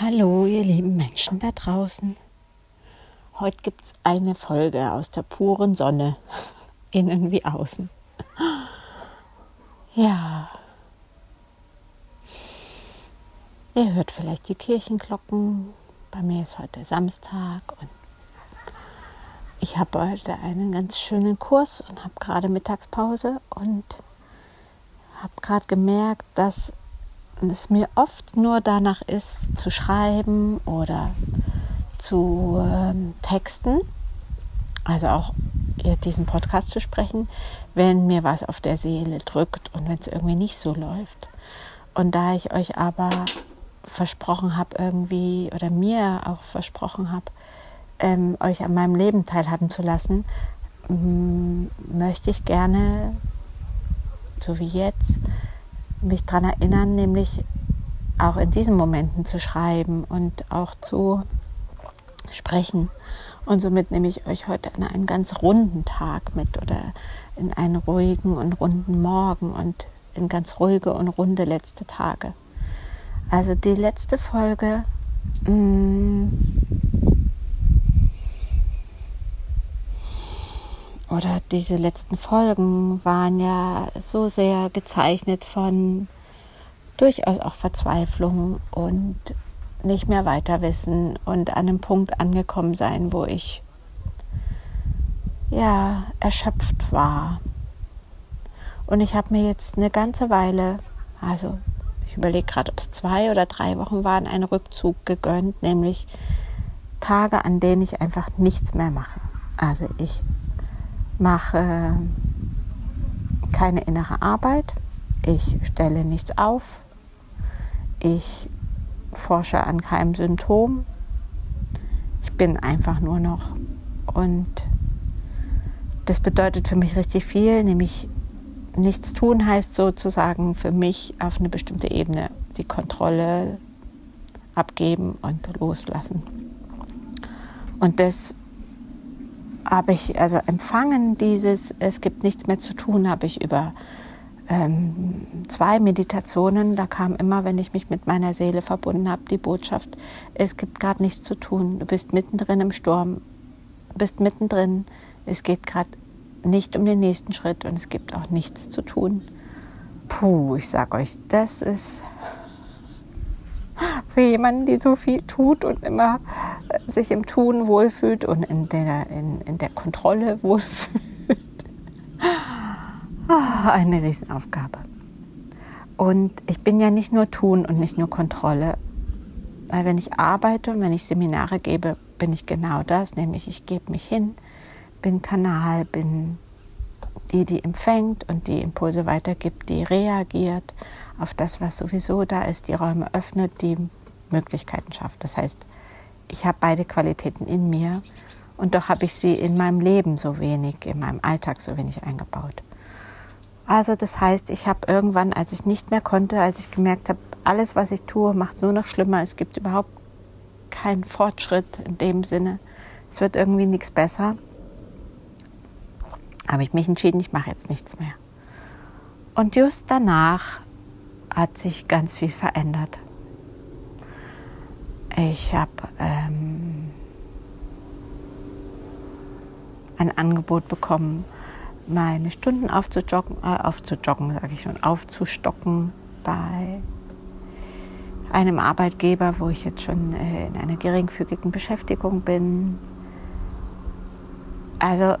Hallo, ihr lieben Menschen da draußen. Heute gibt es eine Folge aus der puren Sonne, innen wie außen. Ja. Ihr hört vielleicht die Kirchenglocken. Bei mir ist heute Samstag und ich habe heute einen ganz schönen Kurs und habe gerade Mittagspause und habe gerade gemerkt, dass es mir oft nur danach ist, zu schreiben oder zu ähm, texten, also auch diesen Podcast zu sprechen, wenn mir was auf der Seele drückt und wenn es irgendwie nicht so läuft. Und da ich euch aber versprochen habe, irgendwie, oder mir auch versprochen habe, ähm, euch an meinem Leben teilhaben zu lassen, möchte ich gerne, so wie jetzt, mich daran erinnern, nämlich auch in diesen Momenten zu schreiben und auch zu sprechen. Und somit nehme ich euch heute an einen ganz runden Tag mit oder in einen ruhigen und runden Morgen und in ganz ruhige und runde letzte Tage. Also die letzte Folge mh, oder diese letzten Folgen waren ja so sehr gezeichnet von durchaus auch Verzweiflung und nicht mehr weiter wissen und an einem Punkt angekommen sein, wo ich ja erschöpft war. Und ich habe mir jetzt eine ganze Weile, also ich überlege gerade, ob es zwei oder drei Wochen waren, einen Rückzug gegönnt, nämlich Tage, an denen ich einfach nichts mehr mache. Also ich mache keine innere Arbeit, ich stelle nichts auf, ich forsche an keinem Symptom, ich bin einfach nur noch. Und das bedeutet für mich richtig viel, nämlich nichts tun heißt sozusagen für mich auf eine bestimmte Ebene die Kontrolle abgeben und loslassen. Und das habe ich also empfangen, dieses Es gibt nichts mehr zu tun, habe ich über ähm, zwei Meditationen. Da kam immer, wenn ich mich mit meiner Seele verbunden habe, die Botschaft, es gibt gerade nichts zu tun. Du bist mittendrin im Sturm, bist mittendrin. Es geht gerade nicht um den nächsten Schritt und es gibt auch nichts zu tun. Puh, ich sag euch, das ist für jemanden, die so viel tut und immer sich im Tun wohlfühlt und in der, in, in der Kontrolle wohlfühlt. Ah, eine Riesenaufgabe. Und ich bin ja nicht nur Tun und nicht nur Kontrolle, weil wenn ich arbeite und wenn ich Seminare gebe, bin ich genau das, nämlich ich gebe mich hin, bin Kanal, bin die, die empfängt und die Impulse weitergibt, die reagiert auf das, was sowieso da ist, die Räume öffnet, die Möglichkeiten schafft. Das heißt, ich habe beide Qualitäten in mir und doch habe ich sie in meinem Leben so wenig, in meinem Alltag so wenig eingebaut. Also das heißt, ich habe irgendwann, als ich nicht mehr konnte, als ich gemerkt habe, alles, was ich tue, macht es nur noch schlimmer. Es gibt überhaupt keinen Fortschritt in dem Sinne. Es wird irgendwie nichts besser. Habe ich mich entschieden, ich mache jetzt nichts mehr. Und just danach hat sich ganz viel verändert. Ich habe ähm, ein Angebot bekommen, meine Stunden aufzujoggen, äh, aufzujoggen, sage ich schon, aufzustocken bei einem Arbeitgeber, wo ich jetzt schon äh, in einer geringfügigen Beschäftigung bin. Also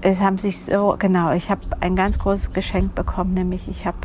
es haben sich so, genau, ich habe ein ganz großes Geschenk bekommen, nämlich ich habe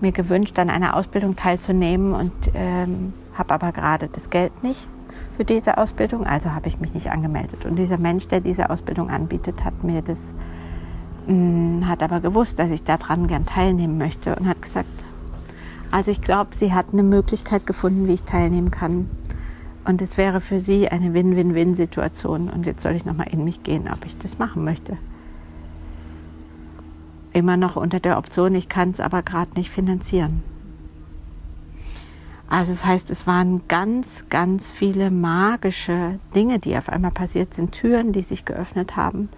mir gewünscht, an einer Ausbildung teilzunehmen und ähm, habe aber gerade das Geld nicht für diese Ausbildung, also habe ich mich nicht angemeldet. Und dieser Mensch, der diese Ausbildung anbietet, hat mir das, mh, mm, hat aber gewusst, dass ich daran gern teilnehmen möchte und hat gesagt, also ich glaube, sie hat eine Möglichkeit gefunden, wie ich teilnehmen kann. Und es wäre für sie eine Win-Win-Win-Situation. Und jetzt soll ich nochmal in mich gehen, ob ich das machen möchte. Immer noch unter der Option, ich kann es aber gerade nicht finanzieren. Also das heißt, es waren ganz, ganz viele magische Dinge, die auf einmal passiert sind, Türen, die sich geöffnet haben.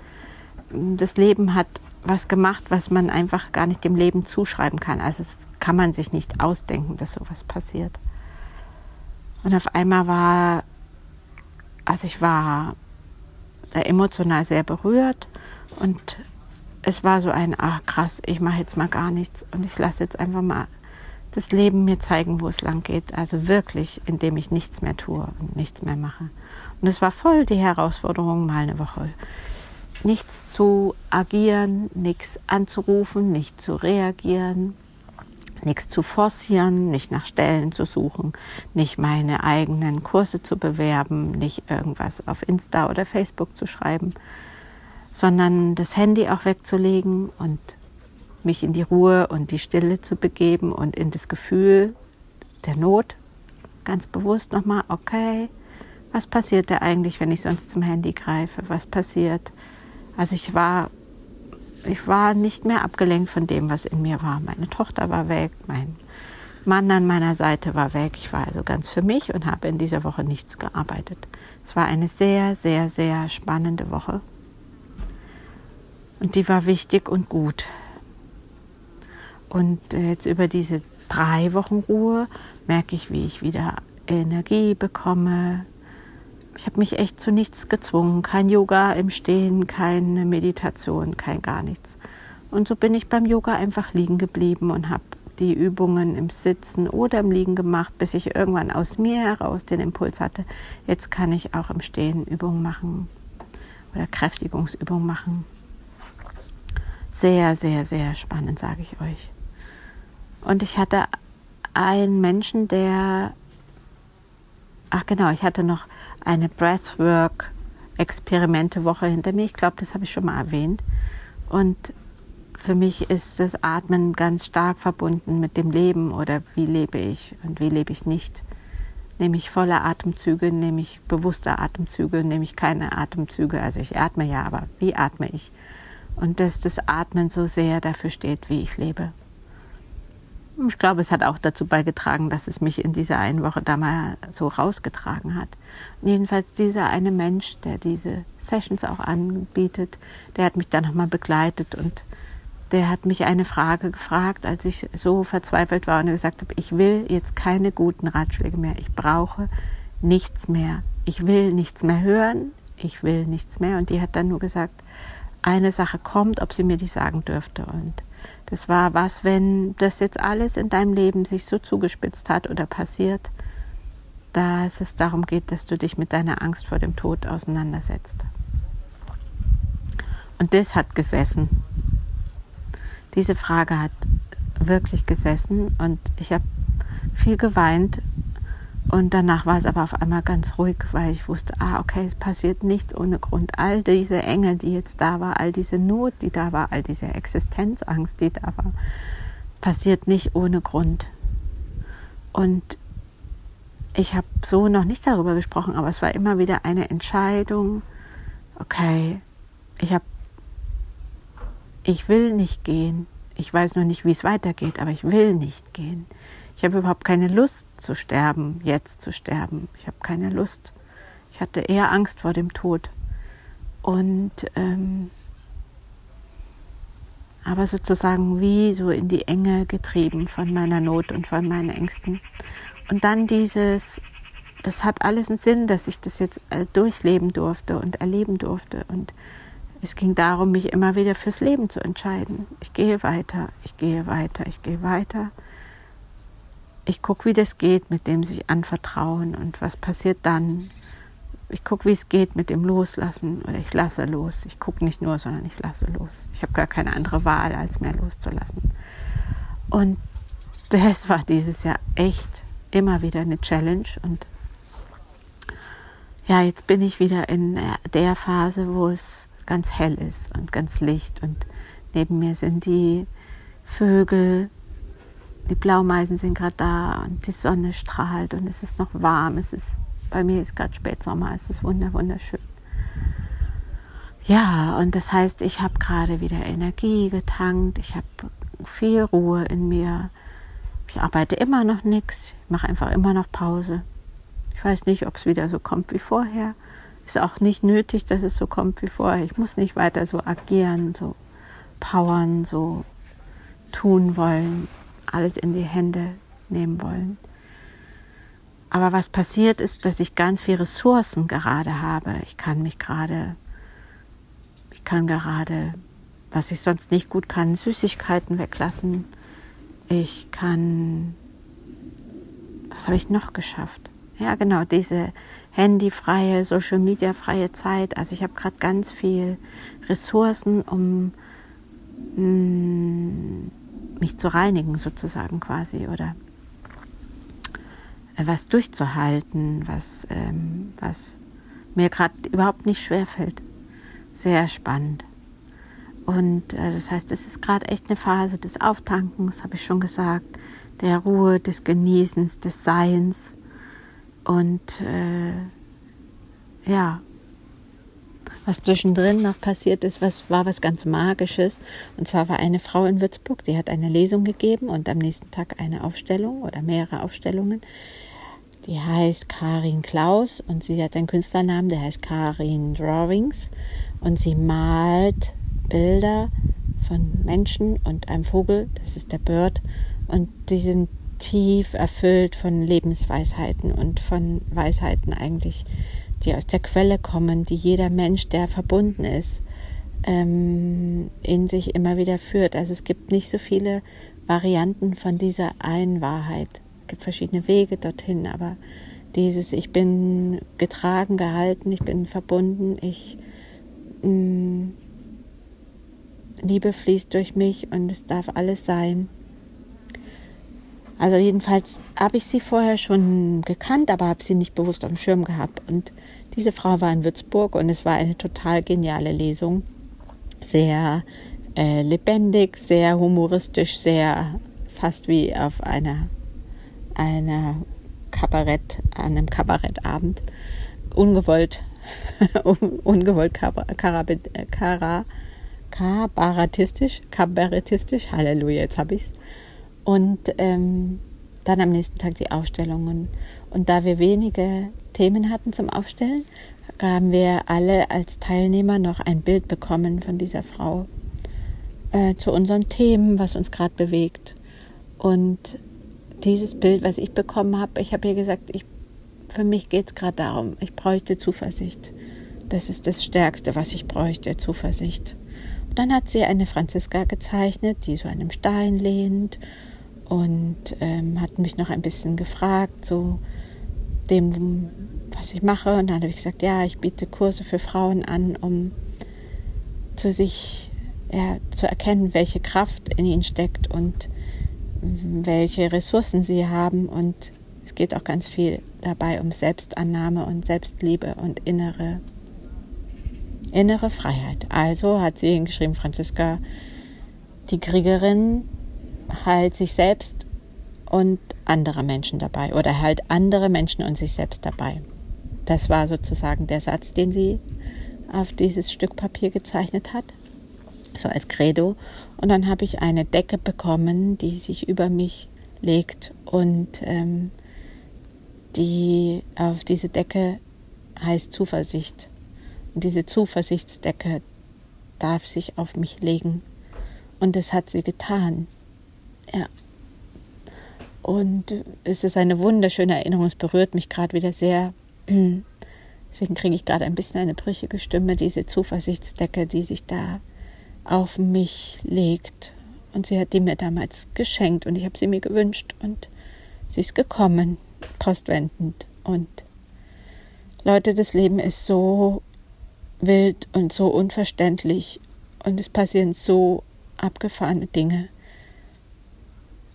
Das Leben hat was gemacht, was man einfach gar nicht dem Leben zuschreiben kann. Also das kann man sich nicht ausdenken, dass sowas passiert. Und auf einmal war, also ich war da emotional sehr berührt und es war so ein, ach krass, ich mache jetzt mal gar nichts und ich lasse jetzt einfach mal das Leben mir zeigen, wo es lang geht. Also wirklich, indem ich nichts mehr tue und nichts mehr mache. Und es war voll die Herausforderung, mal eine Woche nichts zu agieren, nichts anzurufen, nicht zu reagieren, nichts zu forcieren, nicht nach Stellen zu suchen, nicht meine eigenen Kurse zu bewerben, nicht irgendwas auf Insta oder Facebook zu schreiben, sondern das Handy auch wegzulegen und mich in die Ruhe und die Stille zu begeben und in das Gefühl der Not ganz bewusst nochmal, okay, was passiert da eigentlich, wenn ich sonst zum Handy greife? Was passiert? Also ich war, ich war nicht mehr abgelenkt von dem, was in mir war. Meine Tochter war weg, mein Mann an meiner Seite war weg. Ich war also ganz für mich und habe in dieser Woche nichts gearbeitet. Es war eine sehr, sehr, sehr spannende Woche. Und die war wichtig und gut. Und jetzt über diese drei Wochen Ruhe merke ich, wie ich wieder Energie bekomme. Ich habe mich echt zu nichts gezwungen. Kein Yoga im Stehen, keine Meditation, kein gar nichts. Und so bin ich beim Yoga einfach liegen geblieben und habe die Übungen im Sitzen oder im Liegen gemacht, bis ich irgendwann aus mir heraus den Impuls hatte, jetzt kann ich auch im Stehen Übungen machen oder Kräftigungsübungen machen. Sehr, sehr, sehr spannend, sage ich euch. Und ich hatte einen Menschen, der, ach genau, ich hatte noch eine Breathwork-Experimente-Woche hinter mir. Ich glaube, das habe ich schon mal erwähnt. Und für mich ist das Atmen ganz stark verbunden mit dem Leben oder wie lebe ich und wie lebe ich nicht. Nehme ich volle Atemzüge, nehme ich bewusste Atemzüge, nehme ich keine Atemzüge. Also ich atme ja, aber wie atme ich? Und dass das Atmen so sehr dafür steht, wie ich lebe. Ich glaube, es hat auch dazu beigetragen, dass es mich in dieser einen Woche da mal so rausgetragen hat. Und jedenfalls dieser eine Mensch, der diese Sessions auch anbietet, der hat mich dann nochmal begleitet und der hat mich eine Frage gefragt, als ich so verzweifelt war und gesagt habe, ich will jetzt keine guten Ratschläge mehr. Ich brauche nichts mehr. Ich will nichts mehr hören. Ich will nichts mehr. Und die hat dann nur gesagt, eine Sache kommt, ob sie mir die sagen dürfte. Und das war was, wenn das jetzt alles in deinem Leben sich so zugespitzt hat oder passiert, dass es darum geht, dass du dich mit deiner Angst vor dem Tod auseinandersetzt. Und das hat gesessen. Diese Frage hat wirklich gesessen und ich habe viel geweint und danach war es aber auf einmal ganz ruhig, weil ich wusste, ah, okay, es passiert nichts ohne Grund. All diese Enge, die jetzt da war, all diese Not, die da war, all diese Existenzangst, die da war, passiert nicht ohne Grund. Und ich habe so noch nicht darüber gesprochen, aber es war immer wieder eine Entscheidung, okay, ich habe, ich will nicht gehen. Ich weiß nur nicht, wie es weitergeht, aber ich will nicht gehen. Ich habe überhaupt keine Lust zu sterben, jetzt zu sterben. Ich habe keine Lust. Ich hatte eher Angst vor dem Tod. Und ähm, aber sozusagen wie so in die Enge getrieben von meiner Not und von meinen Ängsten. Und dann dieses, das hat alles einen Sinn, dass ich das jetzt äh, durchleben durfte und erleben durfte. Und es ging darum, mich immer wieder fürs Leben zu entscheiden. Ich gehe weiter, ich gehe weiter, ich gehe weiter ich gucke, wie das geht mit dem sich anvertrauen und was passiert dann. Ich gucke, wie es geht mit dem Loslassen oder ich lasse los. Ich gucke nicht nur, sondern ich lasse los. Ich habe gar keine andere Wahl, als mehr loszulassen. Und das war dieses Jahr echt immer wieder eine Challenge. Und ja, jetzt bin ich wieder in der Phase, wo es ganz hell ist und ganz licht. Und neben mir sind die Vögel, die Blaumeisen sind gerade da und die Sonne strahlt und es ist noch warm. Es ist, bei mir ist gerade Spätsommer, es ist wunder, wunderschön. Ja, und das heißt, ich habe gerade wieder Energie getankt, ich habe viel Ruhe in mir. Ich arbeite immer noch nichts, ich mache einfach immer noch Pause. Ich weiß nicht, ob es wieder so kommt wie vorher. Ist auch nicht nötig, dass es so kommt wie vorher. Ich muss nicht weiter so agieren, so powern, so tun wollen alles in die Hände nehmen wollen. Aber was passiert ist, dass ich ganz viele Ressourcen gerade habe. Ich kann mich gerade, ich kann gerade, was ich sonst nicht gut kann, Süßigkeiten weglassen. Ich kann, was habe ich noch geschafft? Ja, genau, diese handyfreie, Social Media freie Zeit. Also ich habe gerade ganz viel Ressourcen, um mh, mm, mich zu reinigen sozusagen quasi oder äh, was durchzuhalten, was, ähm, was mir gerade überhaupt nicht schwerfällt. Sehr spannend. Und äh, das heißt, es ist gerade echt eine Phase des Auftankens, habe ich schon gesagt, der Ruhe, des Genießens, des Seins. Und äh, ja, was zwischendrin noch passiert ist, was war was ganz Magisches. Und zwar war eine Frau in Würzburg, die hat eine Lesung gegeben und am nächsten Tag eine Aufstellung oder mehrere Aufstellungen. Die heißt Karin Klaus und sie hat einen Künstlernamen, der heißt Karin Drawings. Und sie malt Bilder von Menschen und einem Vogel, das ist der Bird. Und die sind tief erfüllt von Lebensweisheiten und von Weisheiten eigentlich, die aus der Quelle kommen, die jeder Mensch, der verbunden ist, ähm, in sich immer wieder führt. Also es gibt nicht so viele Varianten von dieser einen Wahrheit. Es gibt verschiedene Wege dorthin, aber dieses Ich bin getragen, gehalten, ich bin verbunden, ich mh, mm, Liebe fließt durch mich und es darf alles sein. Also jedenfalls habe ich sie vorher schon gekannt, aber habe sie nicht bewusst dem Schirm gehabt. Und diese Frau war in Würzburg und es war eine total geniale Lesung. Sehr äh, lebendig, sehr humoristisch, sehr fast wie auf einer, einer Kabarett, einem Kabarettabend. Ungewollt, ungewollt kabaretistisch, kabarettistisch, Halleluja, jetzt habe ich es und ähm, dann am nächsten Tag die Aufstellungen. Und da wir wenige Themen hatten zum Aufstellen, haben wir alle als Teilnehmer noch ein Bild bekommen von dieser Frau äh, zu unseren Themen, was uns gerade bewegt. Und dieses Bild, was ich bekommen habe, ich habe ihr gesagt, ich, für mich geht es gerade darum, ich bräuchte Zuversicht. Das ist das Stärkste, was ich bräuchte, Zuversicht. Und dann hat sie eine Franziska gezeichnet, die so einem Stein lehnt und ähm, hat mich noch ein bisschen gefragt, so dem, was ich mache. Und dann habe ich gesagt, ja, ich biete Kurse für Frauen an, um zu sich ja, zu erkennen, welche Kraft in ihnen steckt und welche Ressourcen sie haben. Und es geht auch ganz viel dabei um Selbstannahme und Selbstliebe und innere, innere Freiheit. Also hat sie geschrieben, Franziska, die Kriegerin halt sich selbst und andere Menschen dabei oder halt andere Menschen und sich selbst dabei. Das war sozusagen der Satz, den sie auf dieses Stück Papier gezeichnet hat, so als Credo. Und dann habe ich eine Decke bekommen, die sich über mich legt und ähm, die auf diese Decke heißt Zuversicht. Und diese Zuversichtsdecke darf sich auf mich legen. Und das hat sie getan. Ja. Und es ist eine wunderschöne Erinnerung. Es berührt mich gerade wieder sehr. Deswegen kriege ich gerade ein bisschen eine brüchige Stimme, diese Zuversichtsdecke, die sich da auf mich legt. Und sie hat die mir damals geschenkt und ich habe sie mir gewünscht und sie ist gekommen, postwendend. Und Leute, das Leben ist so wild und so unverständlich und es passieren so abgefahrene Dinge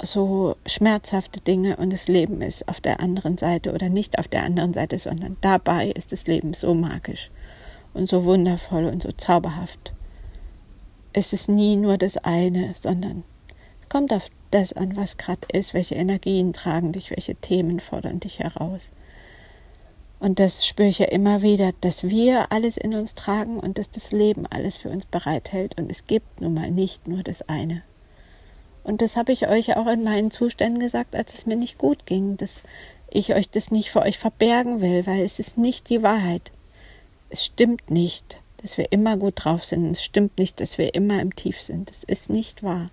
so schmerzhafte Dinge und das Leben ist auf der anderen Seite oder nicht auf der anderen Seite, sondern dabei ist das Leben so magisch und so wundervoll und so zauberhaft. Es ist nie nur das eine, sondern es kommt auf das an, was gerade ist, welche Energien tragen dich, welche Themen fordern dich heraus. Und das spüre ich ja immer wieder, dass wir alles in uns tragen und dass das Leben alles für uns bereithält. Und es gibt nun mal nicht nur das eine. Und das habe ich euch auch in meinen Zuständen gesagt, als es mir nicht gut ging, dass ich euch das nicht vor euch verbergen will, weil es ist nicht die Wahrheit. Es stimmt nicht, dass wir immer gut drauf sind. Es stimmt nicht, dass wir immer im Tief sind. Das ist nicht wahr.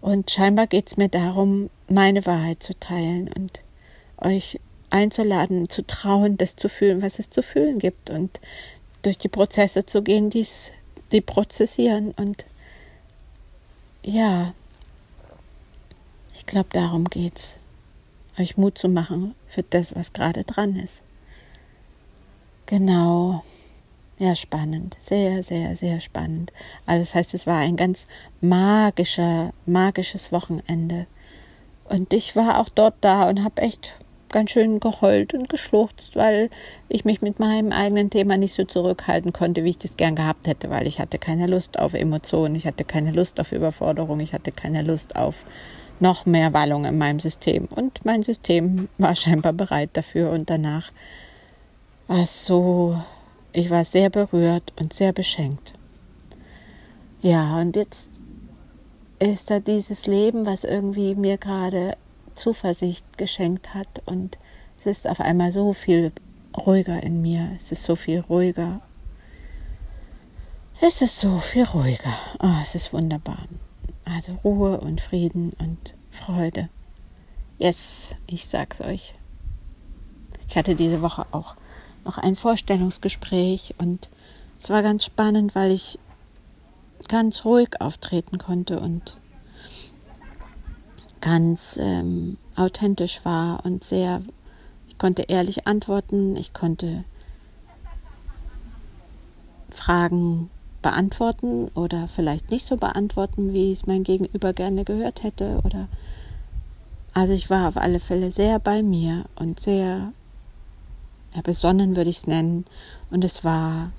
Und scheinbar geht es mir darum, meine Wahrheit zu teilen und euch einzuladen, zu trauen, das zu fühlen, was es zu fühlen gibt und durch die Prozesse zu gehen, die's, die prozessieren und ja, ich glaube, darum geht's, euch Mut zu machen für das, was gerade dran ist. Genau. Ja, spannend. Sehr, sehr, sehr spannend. Also das heißt, es war ein ganz magischer, magisches Wochenende. Und ich war auch dort da und habe echt ganz schön geheult und geschluchzt, weil ich mich mit meinem eigenen Thema nicht so zurückhalten konnte, wie ich das gern gehabt hätte, weil ich hatte keine Lust auf Emotionen, ich hatte keine Lust auf Überforderung, ich hatte keine Lust auf noch mehr Wallung in meinem System. Und mein System war scheinbar bereit dafür und danach war es so ich war sehr berührt und sehr beschenkt. Ja, und jetzt ist da dieses Leben, was irgendwie mir gerade Zuversicht geschenkt hat und es ist auf einmal so viel ruhiger in mir. Es ist so viel ruhiger. Es ist so viel ruhiger. Oh, es ist wunderbar. Also Ruhe und Frieden und Freude. Yes, ich sag's euch. Ich hatte diese Woche auch noch ein Vorstellungsgespräch und es war ganz spannend, weil ich ganz ruhig auftreten konnte und ganz ähm, authentisch war und sehr, ich konnte ehrlich antworten, ich konnte Fragen beantworten oder vielleicht nicht so beantworten, wie es mein Gegenüber gerne gehört hätte oder also ich war auf alle Fälle sehr bei mir und sehr ja, besonnen würde ich es nennen. Und es war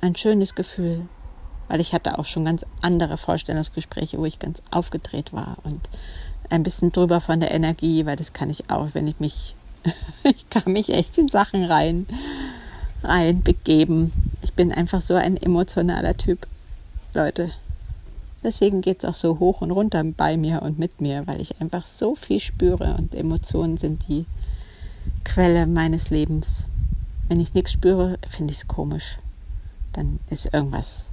ein schönes Gefühl, weil ich hatte auch schon ganz andere Vorstellungsgespräche, wo ich ganz aufgedreht war und ein bisschen drüber von der Energie, weil das kann ich auch, wenn ich mich, ich kann mich echt in Sachen rein, rein begeben. Ich bin einfach so ein emotionaler Typ, Leute. Deswegen geht es auch so hoch und runter bei mir und mit mir, weil ich einfach so viel spüre und Emotionen sind die Quelle meines Lebens. Wenn ich nichts spüre, finde ich es komisch. Dann ist irgendwas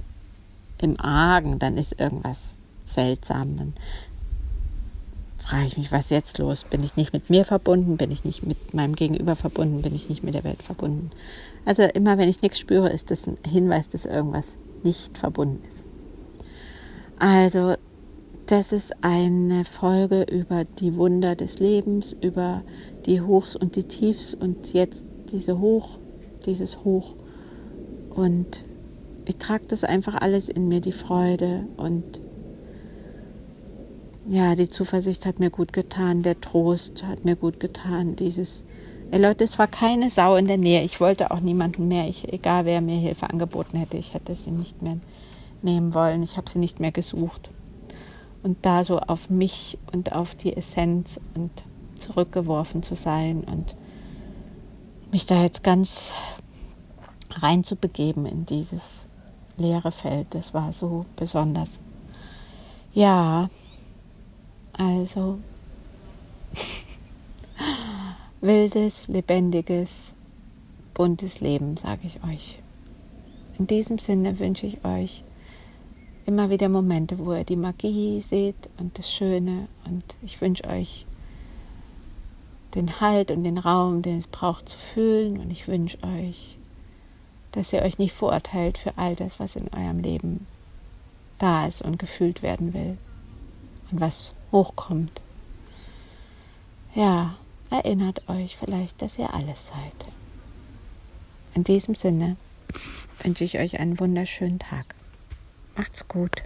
im Argen, dann ist irgendwas seltsam. Dann frage ich mich, was jetzt los? Bin ich nicht mit mir verbunden? Bin ich nicht mit meinem Gegenüber verbunden? Bin ich nicht mit der Welt verbunden? Also immer, wenn ich nichts spüre, ist das ein Hinweis, dass irgendwas nicht verbunden ist. Also, das ist eine Folge über die Wunder des Lebens, über die Hochs und die Tiefs und jetzt diese Hoch dieses Hoch. Und ich trage das einfach alles in mir, die Freude und ja, die Zuversicht hat mir gut getan, der Trost hat mir gut getan, dieses Ey Leute, es war keine Sau in der Nähe. Ich wollte auch niemanden mehr. Ich, egal wer mir Hilfe angeboten hätte, ich hätte sie nicht mehr nehmen wollen. Ich habe sie nicht mehr gesucht. Und da so auf mich und auf die Essenz und zurückgeworfen zu sein und mich da jetzt ganz reinzubegeben in dieses leere Feld. Das war so besonders. Ja, also wildes, lebendiges, buntes Leben, sage ich euch. In diesem Sinne wünsche ich euch immer wieder Momente, wo ihr die Magie seht und das Schöne. Und ich wünsche euch den Halt und den Raum, den es braucht zu fühlen. Und ich wünsche euch, dass ihr euch nicht verurteilt für all das, was in eurem Leben da ist und gefühlt werden will und was hochkommt. Ja, erinnert euch vielleicht, dass ihr alles seid. In diesem Sinne wünsche ich euch einen wunderschönen Tag. Macht's gut.